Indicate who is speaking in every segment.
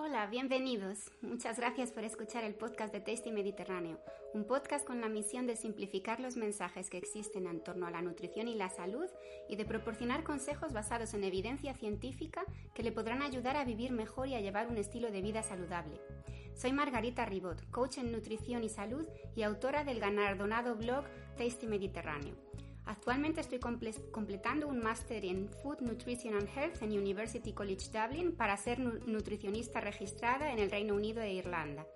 Speaker 1: Hola, bienvenidos. Muchas gracias por escuchar el podcast de Tasty Mediterráneo, un podcast con la misión de simplificar los mensajes que existen en torno a la nutrición y la salud y de proporcionar consejos basados en evidencia científica que le podrán ayudar a vivir mejor y a llevar un estilo de vida saludable. Soy Margarita Ribot, coach en nutrición y salud y autora del galardonado blog Tasty Mediterráneo. Actualmente estoy completando un máster en Food, Nutrition and Health en University College Dublin para ser nutricionista registrada en el Reino Unido e Irlanda.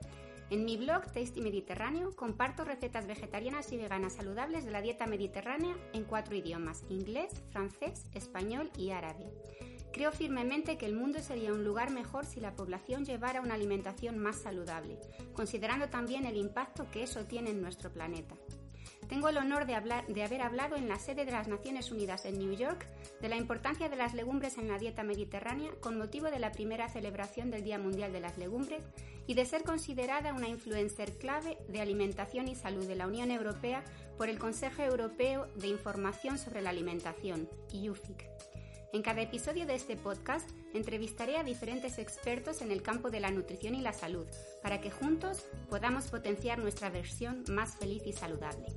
Speaker 1: En mi blog Tasty Mediterráneo comparto recetas vegetarianas y veganas saludables de la dieta mediterránea en cuatro idiomas, inglés, francés, español y árabe. Creo firmemente que el mundo sería un lugar mejor si la población llevara una alimentación más saludable, considerando también el impacto que eso tiene en nuestro planeta. Tengo el honor de, haber hablado en la sede de las Naciones Unidas en New York de la importancia de las legumbres en la dieta mediterránea con motivo de la primera celebración del Día Mundial de las Legumbres y de ser considerada una influencer clave de alimentación y salud de la Unión Europea por el Consejo Europeo de Información sobre la Alimentación, IUFIC. En cada episodio de este podcast entrevistaré a diferentes expertos en el campo de la nutrición y la salud para que juntos podamos potenciar nuestra versión más feliz y saludable.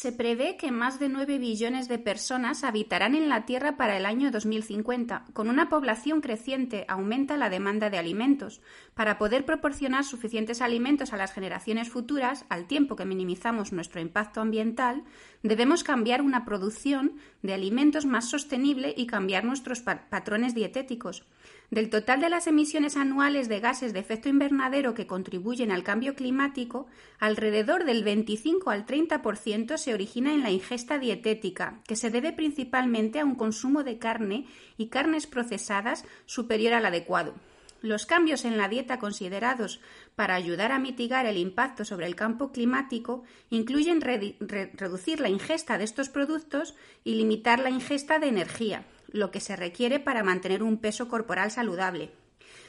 Speaker 1: Se prevé que más de 9 billones de personas habitarán en la Tierra para el año 2050. Con una población creciente aumenta la demanda de alimentos. Para poder proporcionar suficientes alimentos a las generaciones futuras, al tiempo que minimizamos nuestro impacto ambiental, debemos cambiar una producción de alimentos más sostenible y cambiar nuestros patrones dietéticos. Del total de las emisiones anuales de gases de efecto invernadero que contribuyen al cambio climático, alrededor del 25 al 30% se origina en la ingesta dietética, que se debe principalmente a un consumo de carne y carnes procesadas superior al adecuado. Los cambios en la dieta considerados para ayudar a mitigar el impacto sobre el campo climático incluyen reducir la ingesta de estos productos y limitar la ingesta de energía, lo que se requiere para mantener un peso corporal saludable.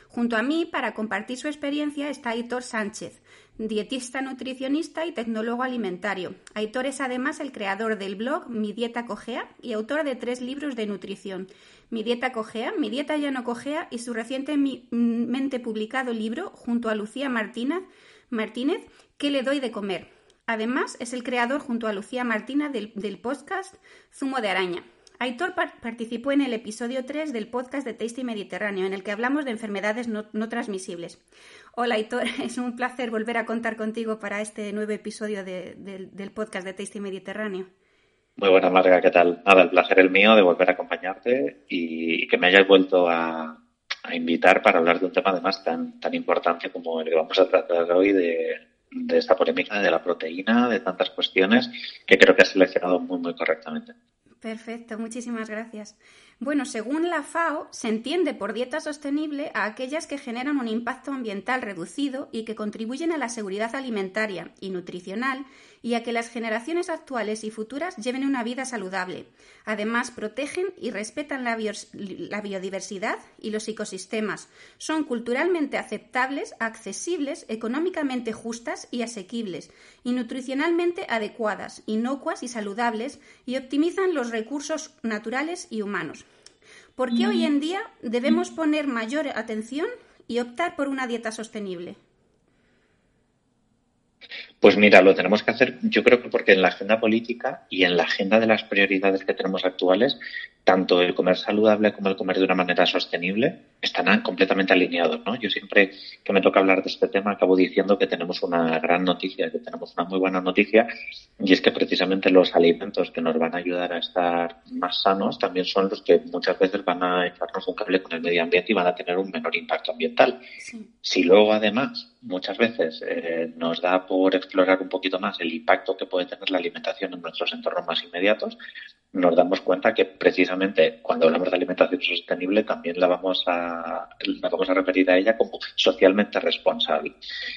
Speaker 1: Junto a mí, para compartir su experiencia, está Aitor Sánchez, dietista nutricionista y tecnólogo alimentario. Aitor es además el creador del blog Mi Dieta Cogea y autor de tres libros de nutrición. Mi Dieta Cogea, Mi Dieta Ya No Cogea y su recientemente publicado libro, junto a Lucía Martínez, Martínez ¿Qué le doy de comer? Además, es el creador, junto a Lucía Martínez, del, del podcast Zumo de Araña. Aitor participó en el episodio 3 del podcast de Tasty Mediterráneo, en el que hablamos de enfermedades no, transmisibles. Hola Aitor, es un placer volver a contar contigo para este nuevo episodio del podcast de Tasty Mediterráneo.
Speaker 2: Muy buena, Marga, ¿qué tal? Nada, el placer es mío de volver a acompañarte y, que me hayas vuelto a, invitar para hablar de un tema además tan, tan importante como el que vamos a tratar hoy de esta polémica de la proteína, de tantas cuestiones que creo que has seleccionado muy, muy correctamente.
Speaker 1: Perfecto, muchísimas gracias. Bueno, según la FAO, se entiende por dieta sostenible a aquellas que generan un impacto ambiental reducido y que contribuyen a la seguridad alimentaria y nutricional y a que las generaciones actuales y futuras lleven una vida saludable. Además, protegen y respetan la, biodiversidad y los ecosistemas. Son culturalmente aceptables, accesibles, económicamente justas y asequibles, y nutricionalmente adecuadas, inocuas y saludables, y optimizan los recursos naturales y humanos. ¿Por qué hoy en día debemos poner mayor atención y optar por una dieta sostenible?
Speaker 2: Pues mira, lo tenemos que hacer, yo creo que porque en la agenda política y en la agenda de las prioridades que tenemos actuales, tanto el comer saludable como el comer de una manera sostenible están completamente alineados, ¿no? Yo siempre que me toca hablar de este tema acabo diciendo que tenemos una gran noticia, que tenemos una muy buena noticia, y es que precisamente los alimentos que nos van a ayudar a estar más sanos también son los que muchas veces van a echarnos un cable con el medio ambiente y van a tener un menor impacto ambiental. Si luego además muchas veces eh, nos da por explorar un poquito más el impacto que puede tener la alimentación en nuestros entornos más inmediatos, nos damos cuenta que precisamente cuando hablamos de alimentación sostenible también la vamos a, la vamos a referir a ella como socialmente responsable.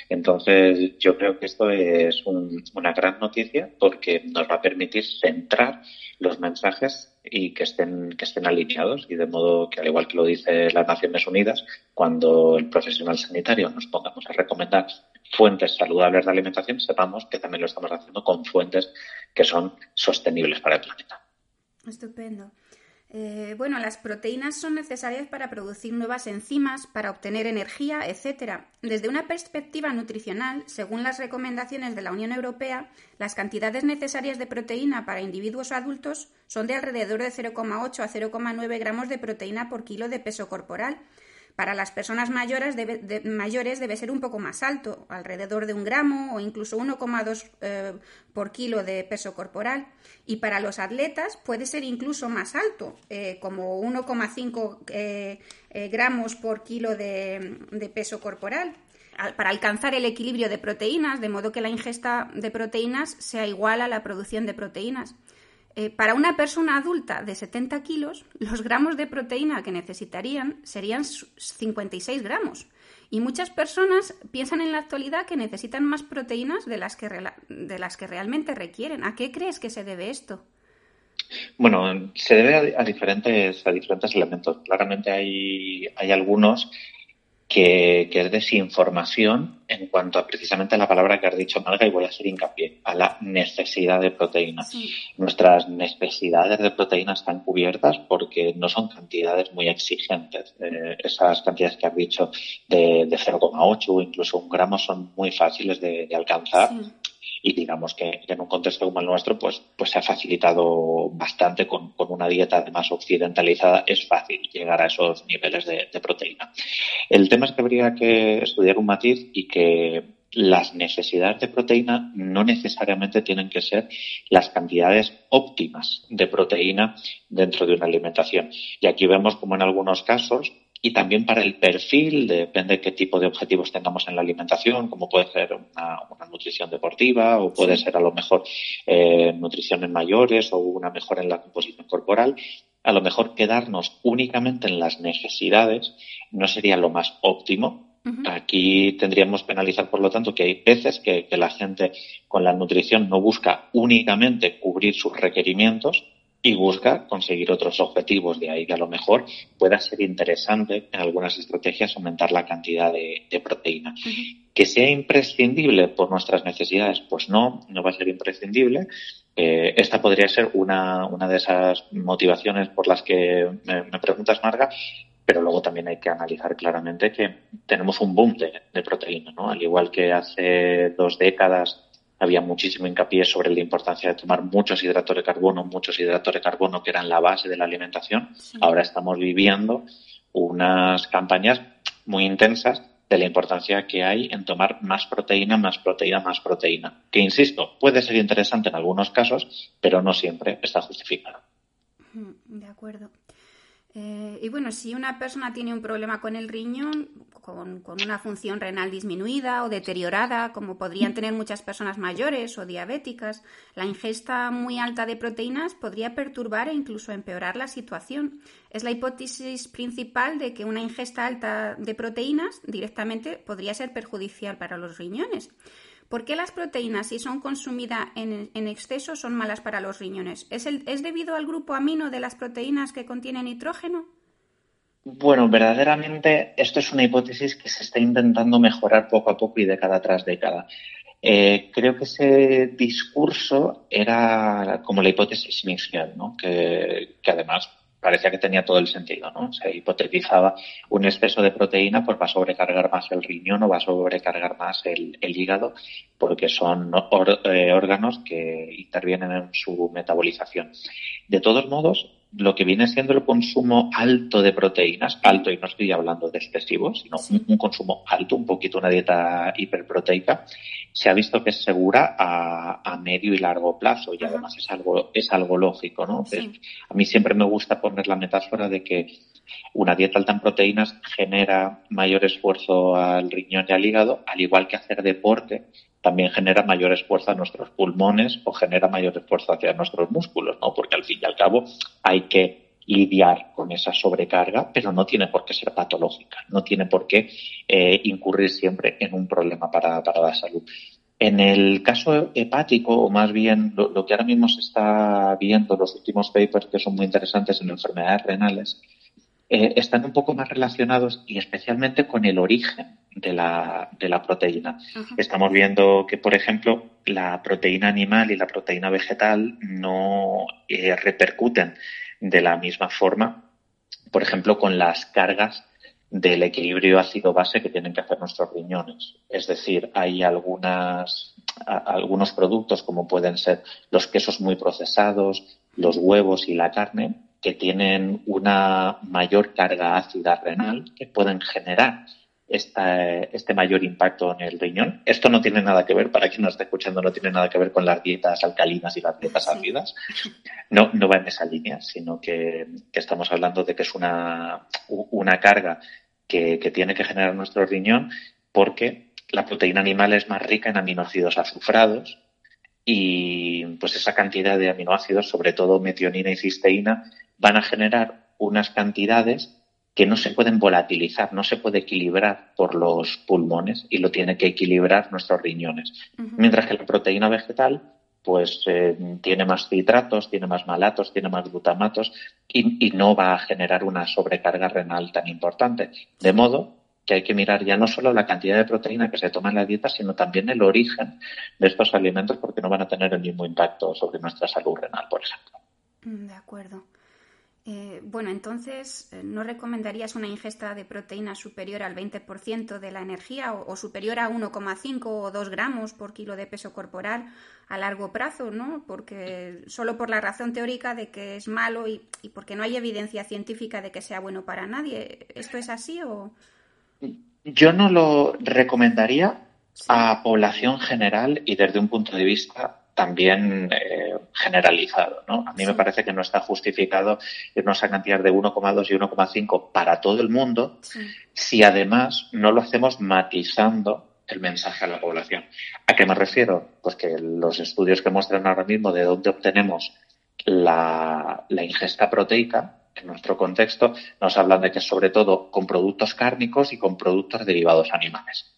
Speaker 2: Entonces, yo creo que esto es una gran noticia porque nos va a permitir centrar los mensajes y que estén, que estén alineados y de modo que, al igual que lo dice las Naciones Unidas, cuando el profesional sanitario nos pongamos a recomendar fuentes saludables de alimentación, sepamos que también lo estamos haciendo con fuentes que son sostenibles para el planeta.
Speaker 1: Estupendo. Eh, bueno, las proteínas son necesarias para producir nuevas enzimas, para obtener energía, etc. Desde una perspectiva nutricional, según las recomendaciones de la Unión Europea, las cantidades necesarias de proteína para individuos adultos son de alrededor de 0,8 a 0,9 gramos de proteína por kilo de peso corporal, para las personas mayores debe, mayores debe ser un poco más alto, alrededor de un gramo o incluso 1,2 eh, por kilo de peso corporal. Y para los atletas puede ser incluso más alto, eh, como 1,5 eh, gramos por kilo de peso corporal para alcanzar el equilibrio de proteínas, de modo que la ingesta de proteínas sea igual a la producción de proteínas. Eh, para una persona adulta de 70 kilos, los gramos de proteína que necesitarían serían 56 gramos. Y muchas personas piensan en la actualidad que necesitan más proteínas de las que, de las que realmente requieren. ¿A qué crees que se debe esto?
Speaker 2: Bueno, se debe a, diferentes, a diferentes elementos. Claramente hay, hay algunos que, es desinformación en cuanto a precisamente la palabra que has dicho, Marga, y voy a hacer hincapié, a la necesidad de proteína. Nuestras necesidades de proteína están cubiertas porque no son cantidades muy exigentes. Eh, esas cantidades que has dicho de, de 0,8 o incluso un gramo son muy fáciles de, alcanzar y digamos que, en un contexto como el nuestro pues, pues se ha facilitado bastante con, una dieta además occidentalizada es fácil llegar a esos niveles de, proteína. El tema es que habría que estudiar un matiz y que las necesidades de proteína no necesariamente tienen que ser las cantidades óptimas de proteína dentro de una alimentación. Y aquí vemos como en algunos casos y también para el perfil, depende de qué tipo de objetivos tengamos en la alimentación, como puede ser una, nutrición deportiva o puede ser a lo mejor eh, nutrición en mayores o una mejora en la composición corporal. A lo mejor quedarnos únicamente en las necesidades no sería lo más óptimo, Aquí tendríamos que analizar, por lo tanto, que hay veces que, la gente con la nutrición no busca únicamente cubrir sus requerimientos, y busca conseguir otros objetivos. De ahí que a lo mejor pueda ser interesante en algunas estrategias aumentar la cantidad de, proteína. Que sea imprescindible por nuestras necesidades, pues no, no va a ser imprescindible. Eh, esta podría ser una, una de esas motivaciones por las que me, preguntas, Marga, pero luego también hay que analizar claramente que tenemos un boom de, de proteína, ¿no? Al igual que hace dos décadas había muchísimo hincapié sobre la importancia de tomar muchos hidratos de carbono, muchos hidratos de carbono que eran la base de la alimentación. Ahora estamos viviendo unas campañas muy intensas de la importancia que hay en tomar más proteína, más proteína, más proteína. Que, insisto, puede ser interesante en algunos casos, pero no siempre está justificado.
Speaker 1: De acuerdo. Eh, y bueno, si una persona tiene un problema con el riñón, con, una función renal disminuida o deteriorada, como podrían tener muchas personas mayores o diabéticas, la ingesta muy alta de proteínas podría perturbar e incluso empeorar la situación. Es la hipótesis principal de que una ingesta alta de proteínas directamente podría ser perjudicial para los riñones. ¿Por qué las proteínas, si son consumidas en, exceso, son malas para los riñones? ¿Es, ¿Es debido al grupo amino de las proteínas que contienen nitrógeno?
Speaker 2: Bueno, verdaderamente esto es una hipótesis que se está intentando mejorar poco a poco y década tras década. Eh, creo que ese discurso era como la hipótesis inicial, ¿no? que, además parecía que tenía todo el sentido, ¿no? Se hipotetizaba un exceso de proteína, pues va a sobrecargar más el riñón o va a sobrecargar más el, hígado, porque son eh, órganos que intervienen en su metabolización. De todos modos, lo que viene siendo el consumo alto de proteínas, alto, y no estoy hablando de excesivo, sino un, consumo alto, un poquito una dieta hiperproteica, se ha visto que es segura a, medio y largo plazo y además es algo, es algo lógico, ¿no? a mí siempre me gusta poner la metáfora de que una dieta alta en proteínas genera mayor esfuerzo al riñón y al hígado, al igual que hacer deporte también genera mayor esfuerzo a nuestros pulmones o genera mayor esfuerzo hacia nuestros músculos, ¿no? Porque al fin y al cabo hay que lidiar con esa sobrecarga, pero no tiene por qué ser patológica, no tiene por qué eh, incurrir siempre en un problema para, la salud. En el caso hepático, o más bien lo, lo, que ahora mismo se está viendo, los últimos papers que son muy interesantes en enfermedades renales, eh, están un poco más relacionados y especialmente con el origen de la, de la proteína. Estamos viendo que, por ejemplo, la proteína animal y la proteína vegetal no eh, repercuten de la misma forma, por ejemplo, con las cargas del equilibrio ácido-base que tienen que hacer nuestros riñones. Es decir, hay algunas, algunos productos como pueden ser los quesos muy procesados, los huevos y la carne, que tienen una mayor carga ácida renal, que pueden generar este mayor impacto en el riñón. Esto no tiene nada que ver, para quien nos está escuchando, no tiene nada que ver con las dietas alcalinas y las dietas ácidas. No, no va en esa línea, sino que, estamos hablando de que es una, una carga que, tiene que generar nuestro riñón porque la proteína animal es más rica en aminoácidos azufrados y pues esa cantidad de aminoácidos, sobre todo metionina y cisteína, van a generar unas cantidades que no se pueden volatilizar, no se puede equilibrar por los pulmones y lo tiene que equilibrar nuestros riñones. Mientras que la proteína vegetal pues eh, tiene más citratos, tiene más malatos, tiene más glutamatos y, no va a generar una sobrecarga renal tan importante. De modo que hay que mirar ya no solo la cantidad de proteína que se toma en la dieta, sino también el origen de estos alimentos porque no van a tener el mismo impacto sobre nuestra salud renal, por ejemplo.
Speaker 1: Mm, de acuerdo. Eh, bueno, entonces, eh, ¿no recomendarías una ingesta de proteína superior al 20% de la energía o, superior a 1,5 o 2 gramos por kilo de peso corporal a largo plazo, ¿no? Porque solo por la razón teórica de que es malo y, porque no hay evidencia científica de que sea bueno para nadie. ¿Esto es así o...?
Speaker 2: Yo no lo recomendaría a población general y desde un punto de vista también eh, generalizado. ¿no? A mí me parece que no está justificado irnos a cantidad de 1,2 y 1,5 para todo el mundo si además no lo hacemos matizando el mensaje a la población. ¿A qué me refiero? Pues que los estudios que muestran ahora mismo de dónde obtenemos la, ingesta proteica en nuestro contexto nos hablan de que sobre todo con productos cárnicos y con productos derivados animales.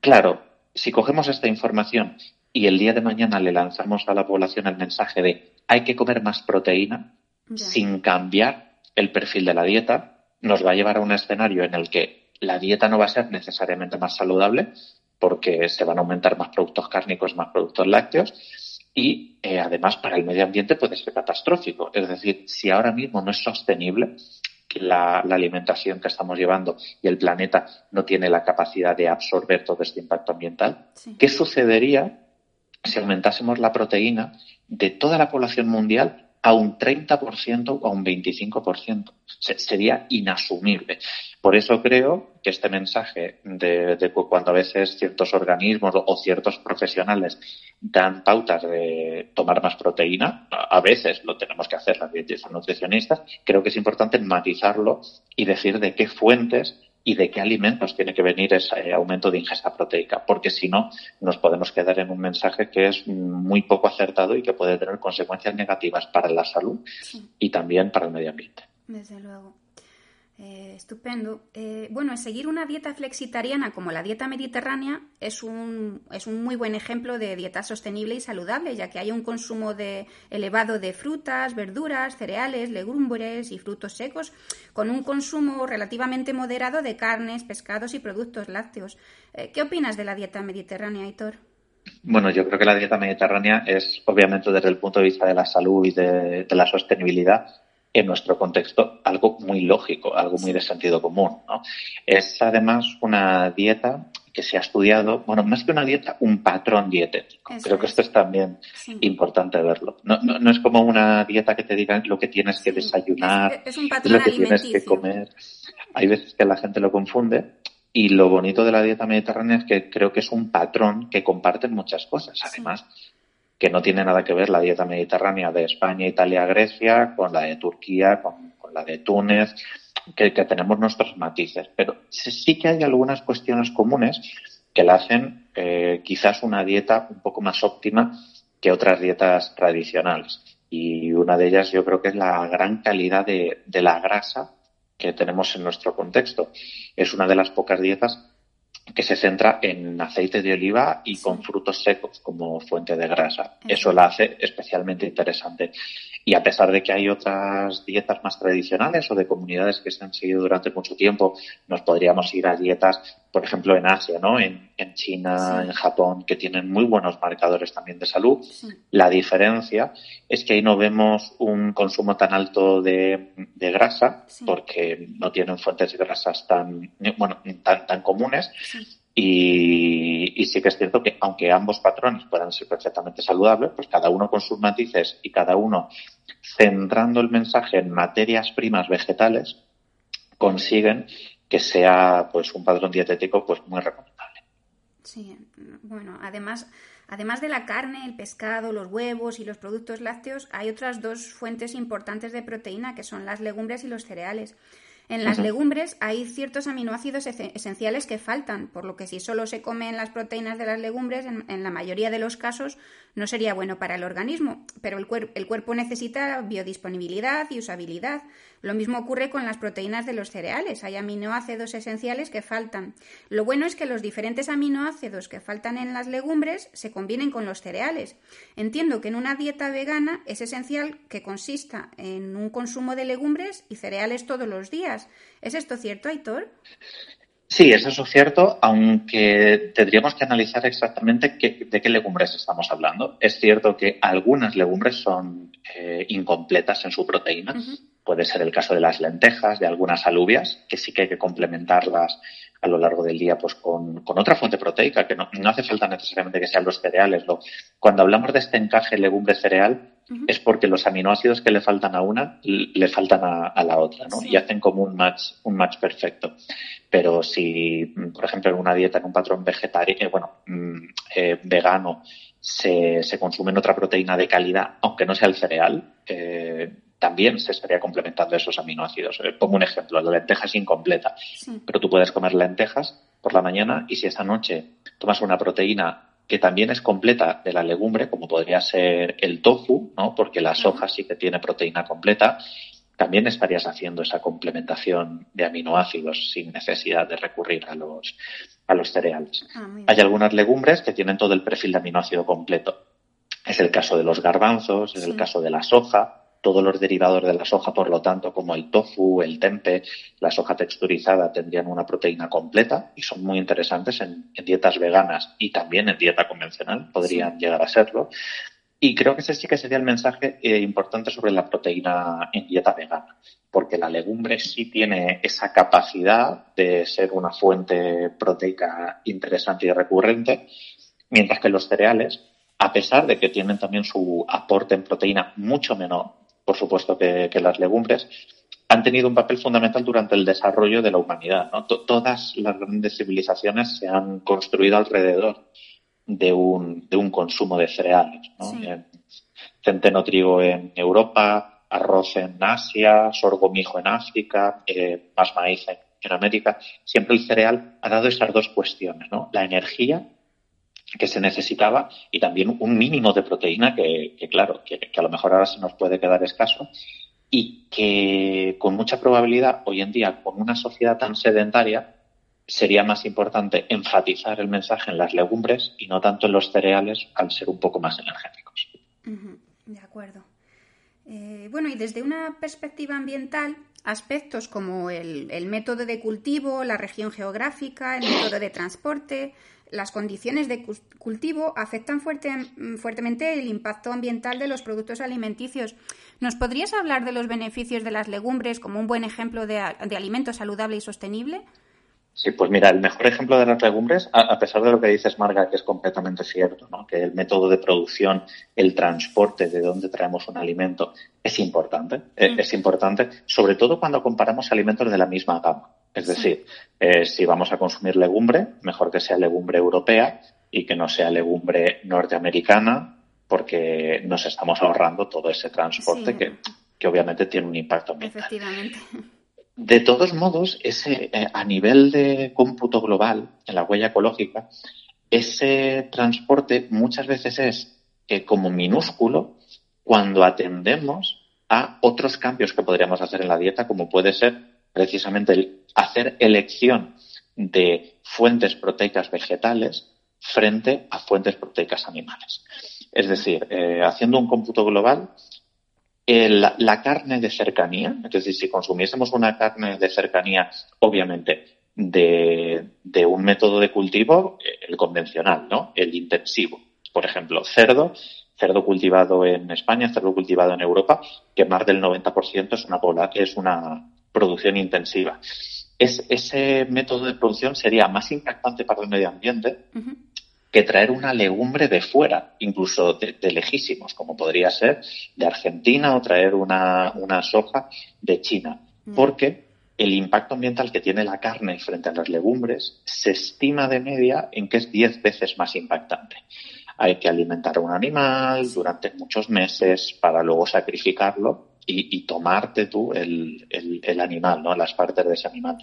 Speaker 2: Claro, si cogemos esta información y el día de mañana le lanzamos a la población el mensaje de hay que comer más proteína sin cambiar el perfil de la dieta, nos va a llevar a un escenario en el que la dieta no va a ser necesariamente más saludable porque se van a aumentar más productos cárnicos, más productos lácteos y eh, además para el medio ambiente puede ser catastrófico. Es decir, si ahora mismo no es sostenible, la, alimentación que estamos llevando y el planeta no tiene la capacidad de absorber todo este impacto ambiental, ¿qué sucedería si aumentásemos la proteína de toda la población mundial a un 30% o a un 25%. sería inasumible. Por eso creo que este mensaje de, cuando a veces ciertos organismos o ciertos profesionales dan pautas de tomar más proteína, a veces lo tenemos que hacer las dietistas nutricionistas, creo que es importante matizarlo y decir de qué fuentes y de qué alimentos tiene que venir ese aumento de ingesta proteica, porque si no nos podemos quedar en un mensaje que es muy poco acertado y que puede tener consecuencias negativas para la salud y también para el medio ambiente.
Speaker 1: Desde luego. Eh, estupendo. Eh, bueno, seguir una dieta flexitariana como la dieta mediterránea es un, es un muy buen ejemplo de dieta sostenible y saludable, ya que hay un consumo de, elevado de frutas, verduras, cereales, legumbres y frutos secos, con un consumo relativamente moderado de carnes, pescados y productos lácteos. Eh, ¿Qué opinas de la dieta mediterránea, Hitor?
Speaker 2: Bueno, yo creo que la dieta mediterránea es, obviamente, desde el punto de vista de la salud y de la sostenibilidad, en nuestro contexto algo muy lógico, algo muy de sentido común. ¿no? Es además una dieta que se ha estudiado, bueno, más que una dieta, un patrón dietético. Creo que esto es también importante verlo. No, no, es como una dieta que te digan lo que tienes que desayunar,
Speaker 1: es, un patrón lo que tienes
Speaker 2: que comer. Hay veces que la gente lo confunde y lo bonito de la dieta mediterránea es que creo que es un patrón que comparten muchas cosas. Además, que no tiene nada que ver la dieta mediterránea de España, Italia, Grecia con la de Turquía, con, la de Túnez, que, tenemos nuestros matices. Pero sí que hay algunas cuestiones comunes que la hacen eh, quizás una dieta un poco más óptima que otras dietas tradicionales. Y una de ellas yo creo que es la gran calidad de, de la grasa que tenemos en nuestro contexto. Es una de las pocas dietas que se centra en aceite de oliva y con frutos secos como fuente de grasa. Eso la hace especialmente interesante. Y a pesar de que hay otras dietas más tradicionales o de comunidades que se han seguido durante mucho tiempo, nos podríamos ir a dietas, por ejemplo, en Asia, ¿no? En, China, en Japón, que tienen muy buenos marcadores también de salud. La diferencia es que ahí no vemos un consumo tan alto de, grasa, porque no tienen fuentes de grasas tan, bueno, tan, tan comunes. Y, sí que es cierto que aunque ambos patrones puedan ser perfectamente saludables, pues cada uno con sus matices y cada uno centrando el mensaje en materias primas vegetales, consiguen que sea pues un patrón dietético pues muy recomendable.
Speaker 1: Sí, bueno, además, además de la carne, el pescado, los huevos y los productos lácteos, hay otras dos fuentes importantes de proteína que son las legumbres y los cereales. En las legumbres hay ciertos aminoácidos esenciales que faltan, por lo que si solo se comen las proteínas de las legumbres, en, la mayoría de los casos no sería bueno para el organismo, pero el, el cuerpo necesita biodisponibilidad y usabilidad. Lo mismo ocurre con las proteínas de los cereales. Hay aminoácidos esenciales que faltan. Lo bueno es que los diferentes aminoácidos que faltan en las legumbres se combinen con los cereales. Entiendo que en una dieta vegana es esencial que consista en un consumo de legumbres y cereales todos los días. ¿Es esto cierto, Aitor?
Speaker 2: Sí, eso es cierto, aunque tendríamos que analizar exactamente de qué legumbres estamos hablando. Es cierto que algunas legumbres son eh, incompletas en su proteína. Puede ser el caso de las lentejas, de algunas alubias, que sí que hay que complementarlas a lo largo del día pues con, otra fuente proteica, que no, hace falta necesariamente que sean los cereales. cuando hablamos de este encaje legumbre-cereal, es porque los aminoácidos que le faltan a una le faltan a, la otra, ¿no? Y hacen como un match, un match perfecto. Pero si, por ejemplo, en una dieta, en un patrón vegetariano, eh, bueno, mm, eh, vegano, se, se, consume otra proteína de calidad, aunque no sea el cereal, eh, también se estaría complementando esos aminoácidos. Pongo un ejemplo, la lenteja es incompleta, pero tú puedes comer lentejas por la mañana y si esa noche tomas una proteína que también es completa de la legumbre, como podría ser el tofu, ¿no? porque la soja sí que tiene proteína completa, también estarías haciendo esa complementación de aminoácidos sin necesidad de recurrir a los, a los cereales. Ah, Hay algunas legumbres que tienen todo el perfil de aminoácido completo. Es el caso de los garbanzos, es el caso de la soja, todos los derivados de la soja, por lo tanto, como el tofu, el tempe, la soja texturizada, tendrían una proteína completa y son muy interesantes en, dietas veganas y también en dieta convencional, podrían llegar a serlo. Y creo que ese sí que sería el mensaje eh, importante sobre la proteína en dieta vegana, porque la legumbre sí tiene esa capacidad de ser una fuente proteica interesante y recurrente, mientras que los cereales, a pesar de que tienen también su aporte en proteína mucho menor, por supuesto que, las legumbres, han tenido un papel fundamental durante el desarrollo de la humanidad. Todas las grandes civilizaciones se han construido alrededor de un, de un consumo de cereales. Centeno trigo en Europa, arroz en Asia, sorgo mijo en África, eh, más maíz en, América. Siempre el cereal ha dado esas dos cuestiones, ¿no? La energía que se necesitaba y también un mínimo de proteína que, claro, que, a lo mejor ahora se nos puede quedar escaso y que con mucha probabilidad hoy en día con una sociedad tan sedentaria sería más importante enfatizar el mensaje en las legumbres y no tanto en los cereales al ser un poco más energéticos.
Speaker 1: De acuerdo. Eh, bueno, y desde una perspectiva ambiental, aspectos como el, el, método de cultivo, la región geográfica, el método de transporte, las condiciones de cultivo afectan mm, fuertemente el impacto ambiental de los productos alimenticios. ¿Nos podrías hablar de los beneficios de las legumbres como un buen ejemplo de, alimento saludable y sostenible?
Speaker 2: Sí, pues mira, el mejor ejemplo de las legumbres, a, pesar de lo que dices, Marga, que es completamente cierto, ¿no? que el método de producción, el transporte de dónde traemos un alimento es importante, eh, mm. es importante, sobre todo cuando comparamos alimentos de la misma gama. Es decir, eh, si vamos a consumir legumbre, mejor que sea legumbre europea y que no sea legumbre norteamericana, porque nos estamos ahorrando todo ese transporte que, obviamente tiene un impacto ambiental. Efectivamente. De todos modos, ese, eh, a nivel de cómputo global, en la huella ecológica, ese transporte muchas veces es eh, como minúsculo cuando atendemos a otros cambios que podríamos hacer en la dieta, como puede ser precisamente el hacer elección de fuentes proteicas vegetales frente a fuentes proteicas animales. Es decir, eh, haciendo un cómputo global, la carne de cercanía, es decir, si consumiésemos una carne de cercanía, obviamente, de, un método de cultivo, el convencional, ¿no? El intensivo. Por ejemplo, cerdo, cerdo cultivado en España, cerdo cultivado en Europa, que más del 90% es una, es una producción intensiva. Es, ese método de producción sería más impactante para el medio ambiente que traer una legumbre de fuera, incluso de, lejísimos, como podría ser de Argentina o traer una, una soja de China. Porque el impacto ambiental que tiene la carne frente a las legumbres se estima de media en que es 10 veces más impactante. Hay que alimentar a un animal durante muchos meses para luego sacrificarlo y, tomarte tú el, el, animal, ¿no? Las partes de ese animal.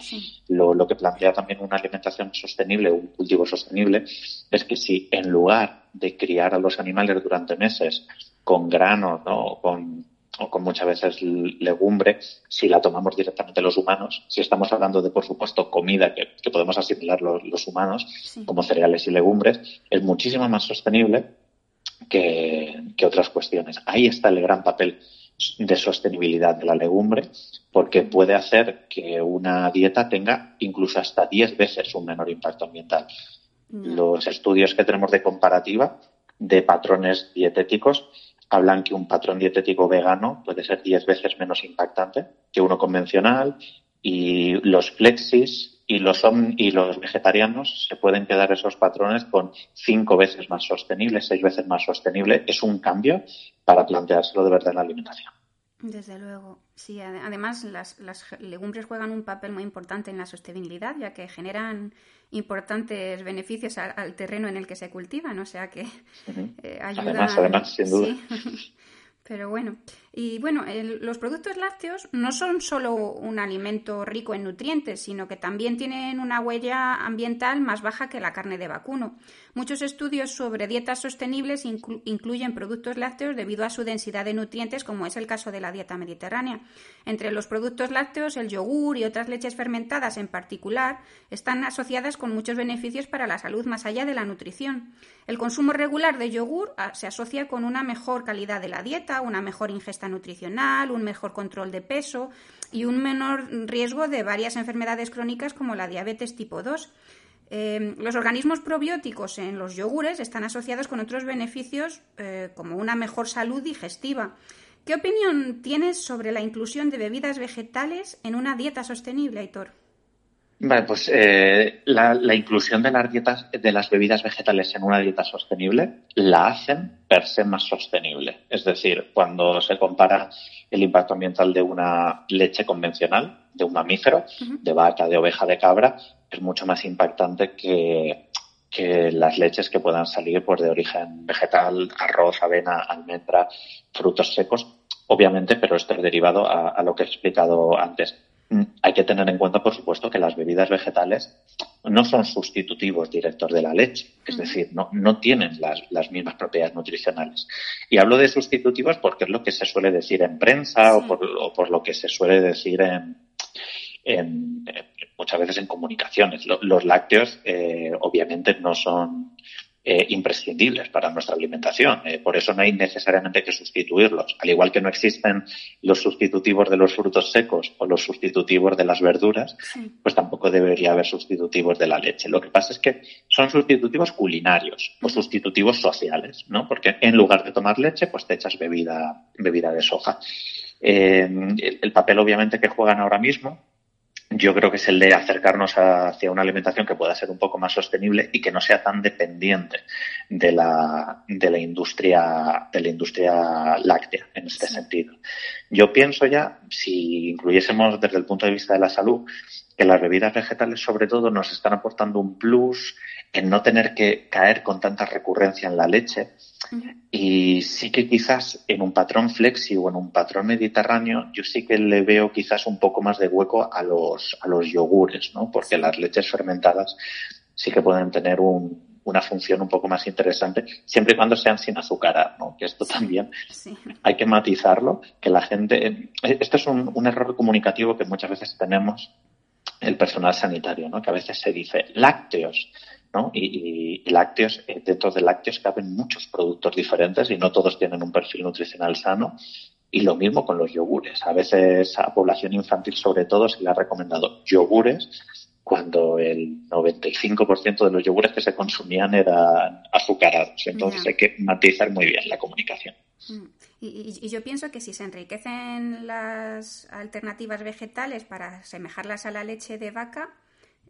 Speaker 2: Lo, lo, que plantea también una alimentación sostenible, un cultivo sostenible, es que si en lugar de criar a los animales durante meses con grano, ¿no? Con, o con muchas veces legumbre, si la tomamos directamente los humanos, si estamos hablando de, por supuesto, comida que, que podemos asimilar los, los humanos, como cereales y legumbres, es muchísimo más sostenible que, que otras cuestiones. Ahí está el gran papel de sostenibilidad de la legumbre, porque puede hacer que una dieta tenga incluso hasta 10 veces un menor impacto ambiental. Los estudios que tenemos de comparativa de patrones dietéticos hablan que un patrón dietético vegano puede ser 10 veces menos impactante que uno convencional y los flexis y los, y los vegetarianos se pueden quedar esos patrones con cinco veces más sostenible, seis veces más sostenible. Es un cambio para planteárselo de verdad en la alimentación.
Speaker 1: Desde luego, sí. Además, las, legumbres juegan un papel muy importante en la sostenibilidad, ya que generan importantes beneficios al, terreno en el que se cultivan, o sea que
Speaker 2: eh, ayudan. Además, además, sin duda.
Speaker 1: Pero bueno, y bueno, los productos lácteos no son solo un alimento rico en nutrientes, sino que también tienen una huella ambiental más baja que la carne de vacuno. Muchos estudios sobre dietas sostenibles incluyen productos lácteos debido a su densidad de nutrientes, como es el caso de la dieta mediterránea. Entre los productos lácteos, el yogur y otras leches fermentadas en particular están asociadas con muchos beneficios para la salud más allá de la nutrición. El consumo regular de yogur ah, se asocia con una mejor calidad de la dieta, una mejor ingesta nutricional, un mejor control de peso y un menor riesgo de varias enfermedades crónicas como la diabetes tipo 2. Em, los organismos probióticos en los yogures están asociados con otros beneficios eh, como una mejor salud digestiva. ¿Qué opinión tienes sobre la inclusión de bebidas vegetales en una dieta sostenible, Aitor?
Speaker 2: Vale, pues eh, la, inclusión de las dietas, de las bebidas vegetales en una dieta sostenible la hacen per se más sostenible. Es decir, cuando se compara el impacto ambiental de una leche convencional, de un mamífero, de vaca, de oveja, de cabra, es mucho más impactante que, que las leches que puedan salir pues, de origen vegetal, arroz, avena, almendra, frutos secos, obviamente, pero esto es derivado a lo que he explicado antes hay que tener en cuenta, por supuesto, que las bebidas vegetales no son sustitutivos directos de la leche, es decir, no, no tienen las, las, mismas propiedades nutricionales. Y hablo de sustitutivos porque es lo que se suele decir en prensa o, por, o, por, lo que se suele decir en, en, muchas veces en comunicaciones. Los lácteos, eh, obviamente, no son eh, imprescindibles para nuestra alimentación. Eh, por eso no hay necesariamente que sustituirlos. Al igual que no existen los sustitutivos de los frutos secos o los sustitutivos de las verduras, pues tampoco debería haber sustitutivos de la leche. Lo que pasa es que son sustitutivos culinarios o sustitutivos sociales, ¿no? Porque en lugar de tomar leche, pues te echas bebida, bebida de soja. Eh, el papel obviamente que juegan ahora mismo yo creo que es el de acercarnos hacia una alimentación que pueda ser un poco más sostenible y que no sea tan dependiente de la, de la industria, de la industria láctea en este sentido. Yo pienso ya, si incluyésemos desde el punto de vista de la salud, que las bebidas vegetales sobre todo nos están aportando un plus en no tener que caer con tanta recurrencia en la leche. Y sí que quizás en un patrón flexi o en un patrón mediterráneo, yo sí que le veo quizás un poco más de hueco a los, a los yogures, ¿no? Porque las leches fermentadas sí que pueden tener una función un poco más interesante, siempre y cuando sean sin azúcar, ¿no? Que esto también hay que matizarlo, que la gente, esto es un, un error comunicativo que muchas veces tenemos el personal sanitario, ¿no? Que a veces se dice lácteos, ¿no? Y, lácteos, eh, dentro de lácteos caben muchos productos diferentes y no todos tienen un perfil nutricional sano. Y lo mismo con los yogures. A veces a población infantil, sobre todo, se le ha recomendado yogures cuando el 95% de los yogures que se consumían eran azucarados. Entonces hay que matizar muy bien la comunicación.
Speaker 1: Mm. Y, yo pienso que si se enriquecen las alternativas vegetales para asemejarlas a la leche de vaca,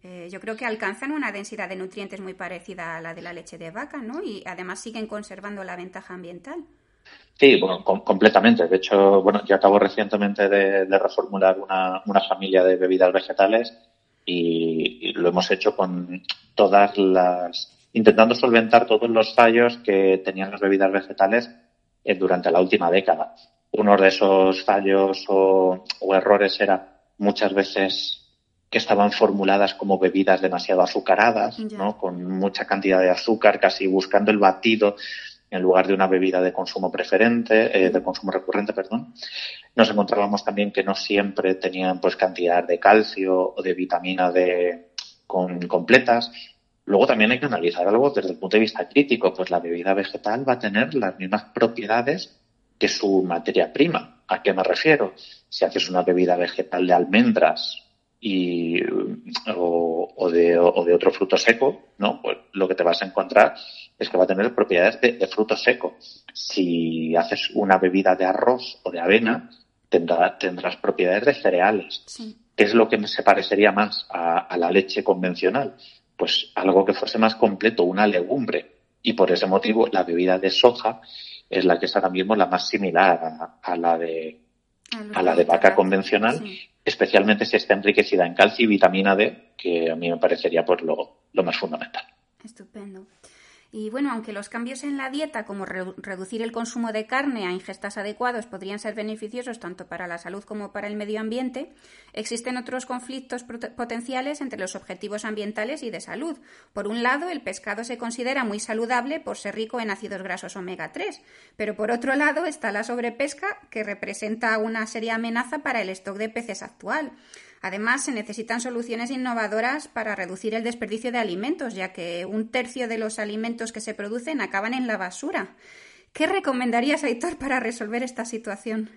Speaker 1: eh, yo creo que alcanzan una densidad de nutrientes muy parecida a la de la leche de vaca, ¿no? Y además siguen conservando la ventaja ambiental.
Speaker 2: Sí, bueno, completamente. De hecho, bueno, yo acabo recientemente de, reformular una, una, familia de bebidas vegetales y, lo hemos hecho con todas las, intentando solventar todos los fallos que tenían las bebidas vegetales eh, durante la última década. Uno de esos fallos o, errores era muchas veces que estaban formuladas como bebidas demasiado azucaradas, ¿no? Con mucha cantidad de azúcar, casi buscando el batido en lugar de una bebida de consumo preferente, eh, de consumo recurrente, perdón. Nos encontrábamos también que no siempre tenían pues cantidad de calcio o de vitamina D con, completas. Luego también hay que analizar algo desde el punto de vista crítico, pues la bebida vegetal va a tener las mismas propiedades que su materia prima. ¿A qué me refiero? Si haces una bebida vegetal de almendras y, o, de, o de otro fruto seco, ¿no? Pues lo que te vas a encontrar es que va a tener propiedades de, fruto seco. Si haces una bebida de arroz o de avena, tendrás propiedades de cereales. ¿Qué es lo que se parecería más a, la leche convencional? Pues algo que fuese más completo, una legumbre. Y por ese motivo la bebida de soja es la que es ahora mismo la más similar a, la de a la de vaca convencional, especialmente si está enriquecida en calcio y vitamina D, que a mí me parecería pues lo, lo más fundamental.
Speaker 1: Estupendo. Y bueno, aunque los cambios en la dieta, como reducir el consumo de carne a ingestas adecuados, podrían ser beneficiosos tanto para la salud como para el medio ambiente, existen otros conflictos potenciales entre los objetivos ambientales y de salud. Por un lado, el pescado se considera muy saludable por ser rico en ácidos grasos omega 3, pero por otro lado está la sobrepesca, que representa una seria amenaza para el stock de peces actual. Además, se necesitan soluciones innovadoras para reducir el desperdicio de alimentos, ya que un tercio de los alimentos que se producen acaban en la basura. ¿Qué recomendarías, Aitor, para resolver esta situación?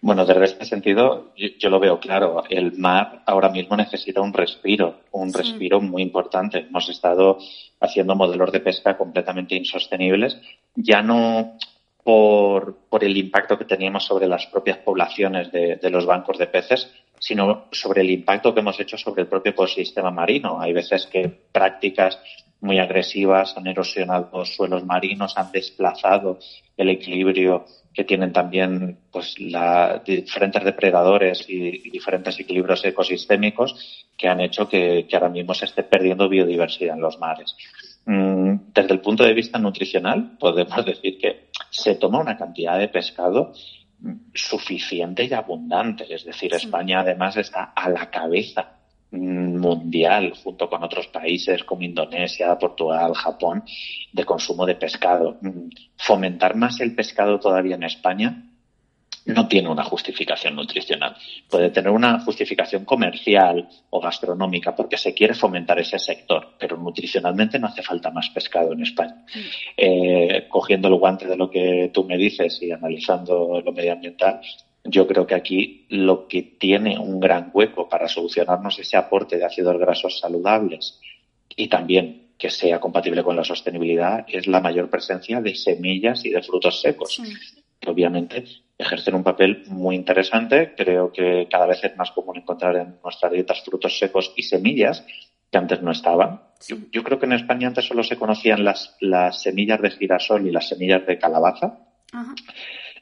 Speaker 2: Bueno, desde este sentido, yo, lo veo claro. El mar ahora mismo necesita un respiro, un respiro muy importante. Hemos estado haciendo modelos de pesca completamente insostenibles, ya no por, el impacto que teníamos sobre las propias poblaciones de los bancos de peces, sino sobre el impacto que hemos hecho sobre el propio ecosistema marino. Hay veces que prácticas muy agresivas han erosionado los suelos marinos, han desplazado el equilibrio que tienen también pues diferentes depredadores y, diferentes equilibrios ecosistémicos que han hecho que, que, ahora mismo se esté perdiendo biodiversidad en los mares. Mm, desde el punto de vista nutricional, podemos decir que se toma una cantidad de pescado suficiente y abundante. Es decir, España además está a la cabeza mundial junto con otros países como Indonesia, Portugal, Japón de consumo de pescado. Fomentar más el pescado todavía en España no tiene una justificación nutricional. Puede tener una justificación comercial o gastronómica porque se quiere fomentar ese sector, pero nutricionalmente no hace falta más pescado en España. Mm. Eh, cogiendo el guante de lo que tú me dices y analizando lo medioambiental, yo creo que aquí lo que tiene un gran hueco para solucionarnos ese aporte de ácidos grasos saludables y también que sea compatible con la sostenibilidad es la mayor presencia de semillas y de frutos secos. Que obviamente ejercen un papel muy interesante. Creo que cada vez es más común encontrar en nuestras dietas frutos secos y semillas que antes no estaban. Yo, creo que en España antes solo se conocían las, las semillas de girasol y las semillas de calabaza.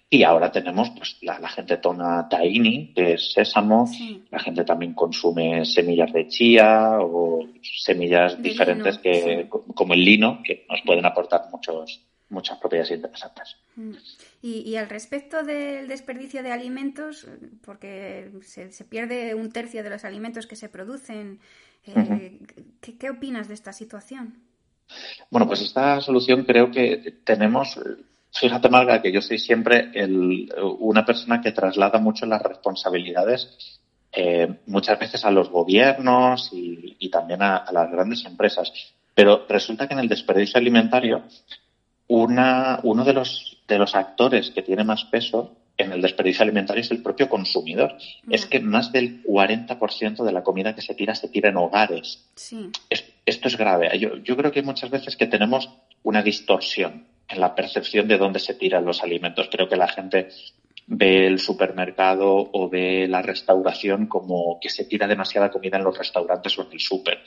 Speaker 2: Y ahora tenemos, pues, la, gente toma tahini, que es sésamo, la gente también consume semillas de chía o semillas diferentes que, como el lino, que nos pueden aportar muchos, muchas propiedades interesantes.
Speaker 1: Mm. Y, al respecto del desperdicio de alimentos, porque se, pierde un tercio de los alimentos que se producen, eh, ¿qué, opinas de esta situación?
Speaker 2: Bueno, pues esta solución creo que tenemos. Fíjate, Marga, que yo soy siempre el, una persona que traslada mucho las responsabilidades eh, muchas veces a los gobiernos y, también a, las grandes empresas. Pero resulta que en el desperdicio alimentario, una, uno de los, de los actores que tiene más peso en el desperdicio alimentario es el propio consumidor. Es que más del 40% de la comida que se tira se tira en hogares. esto es grave. Yo, yo creo que muchas veces que tenemos una distorsión en la percepción de dónde se tiran los alimentos. Creo que la gente ve el supermercado o ve la restauración como que se tira demasiada comida en los restaurantes o en el súper,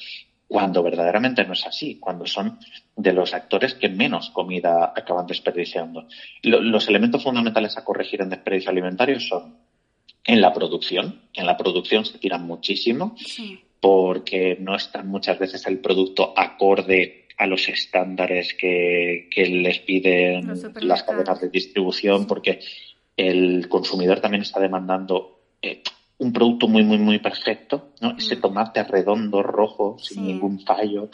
Speaker 2: cuando verdaderamente no es así, cuando son de los actores que menos comida acaban desperdiciando. los elementos fundamentales a corregir en desperdicio alimentario son en la producción, en la producción se tiran muchísimo porque no está muchas veces el producto acorde a los estándares que, les piden las cadenas de distribución, porque el consumidor también está demandando eh, un producto muy, muy, muy perfecto, ¿no? Ese mm. tomate redondo, rojo, sin ningún fallo,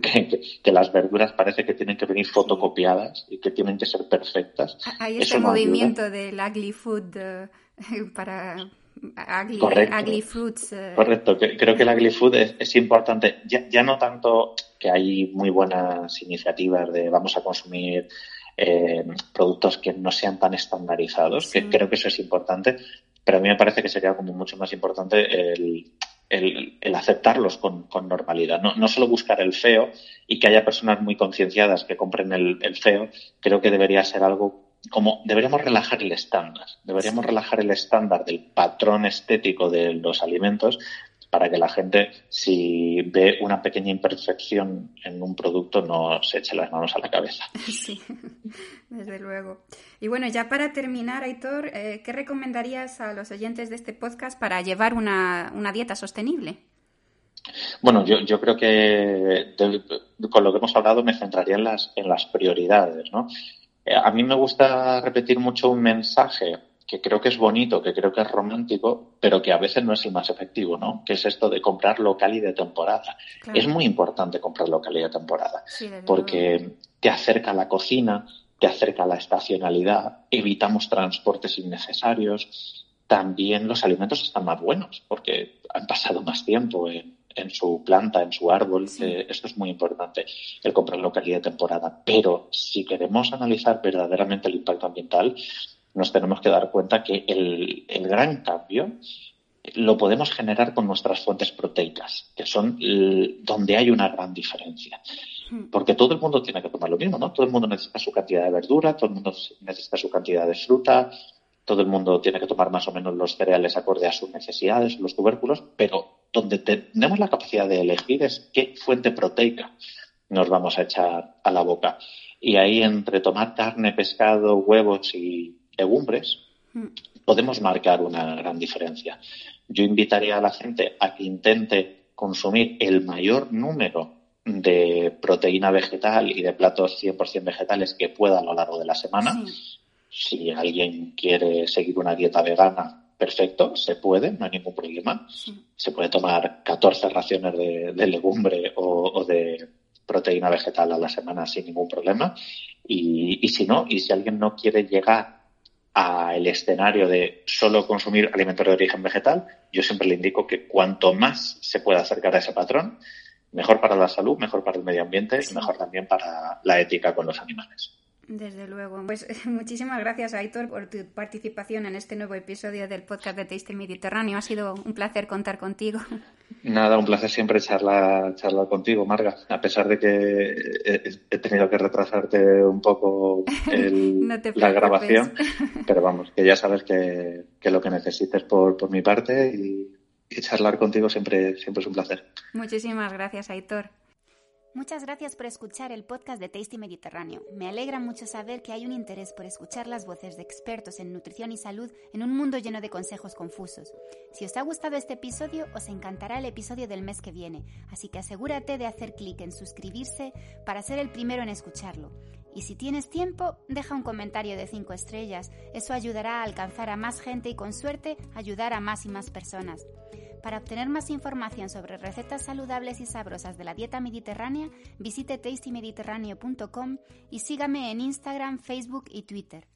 Speaker 2: que, las verduras parece que tienen que venir fotocopiadas y que tienen que ser perfectas.
Speaker 1: Hay ese movimiento del ugly food eh, para ugly, Correcto. fruits.
Speaker 2: Eh. Correcto, creo que el ugly food es, importante. Ya, ya no tanto que hay muy buenas iniciativas de vamos a consumir eh, productos que no sean tan estandarizados, que creo que eso es importante, pero a mí me parece que sería como mucho más importante el, el, aceptarlos con, normalidad. No, no, solo buscar el feo y que haya personas muy concienciadas que compren el, el, feo, creo que debería ser algo como deberíamos relajar el estándar, deberíamos relajar el estándar del patrón estético de los alimentos para que la gente, si ve una pequeña imperfección en un producto, no se eche las manos a la cabeza.
Speaker 1: Sí, desde luego. Y bueno, ya para terminar, Aitor, eh, ¿qué recomendarías a los oyentes de este podcast para llevar una, dieta sostenible?
Speaker 2: Bueno, yo, yo creo que con lo que hemos hablado me centraría en las, en las prioridades, ¿no? Eh, a mí me gusta repetir mucho un mensaje que creo que es bonito, que creo que es romántico, pero que a veces no es el más efectivo, ¿no? Que es esto de comprar local y de temporada. Es muy importante comprar local y de temporada, porque te acerca a la cocina, te acerca a la estacionalidad, evitamos transportes innecesarios, también los alimentos están más buenos, porque han pasado más tiempo en, su planta, en su árbol. Eh, esto es muy importante, el comprar local y de temporada. Pero si queremos analizar verdaderamente el impacto ambiental, nos tenemos que dar cuenta que el, gran cambio lo podemos generar con nuestras fuentes proteicas, que son donde hay una gran diferencia. Hmm. Porque todo el mundo tiene que tomar lo mismo, ¿no? Todo el mundo necesita su cantidad de verdura, todo el mundo necesita su cantidad de fruta, todo el mundo tiene que tomar más o menos los cereales acorde a sus necesidades, los tubérculos, pero donde tenemos la capacidad de elegir es qué fuente proteica nos vamos a echar a la boca. Y ahí entre tomar carne, pescado, huevos y legumbres, mm. podemos marcar una gran diferencia. Yo invitaría a la gente a que intente consumir el mayor número de proteína vegetal y de platos 100% vegetales que pueda a lo largo de la semana. Si alguien quiere seguir una dieta vegana, perfecto, se puede, no hay ningún problema. Se puede tomar 14 raciones de, legumbre o, de proteína vegetal a la semana sin ningún problema. Y, y si no, y si alguien no quiere llegar al escenario de solo consumir alimentos de origen vegetal, yo siempre le indico que cuanto más se pueda acercar a ese patrón, mejor para la salud, mejor para el medio ambiente y mejor también para la ética con los animales.
Speaker 1: Desde luego. Pues muchísimas gracias, Aitor, por tu participación en este nuevo episodio del podcast de Taste Mediterráneo. Ha sido un placer contar contigo.
Speaker 2: Nada, un placer siempre charlar, charlar contigo, Marga. A pesar de que he tenido que retrasarte un poco la grabación, pero vamos, que ya sabes que, lo que necesites por, por mi parte y, y charlar contigo siempre, siempre es un placer.
Speaker 1: Muchísimas gracias, Aitor. Muchas gracias por escuchar el podcast de Tasty Mediterráneo. Me alegra mucho saber que hay un interés por escuchar las voces de expertos en nutrición y salud en un mundo lleno de consejos confusos. Si os ha gustado este episodio, os encantará el episodio del mes que viene, así que asegúrate de hacer clic en suscribirse para ser el primero en escucharlo. Y si tienes tiempo, deja un comentario de 5 estrellas. Eso ayudará a alcanzar a más gente y con suerte ayudar a más y más personas. Para obtener más información sobre recetas saludables y sabrosas de la dieta mediterránea, visite tastymediterráneo.com y sígame en Instagram, Facebook y Twitter.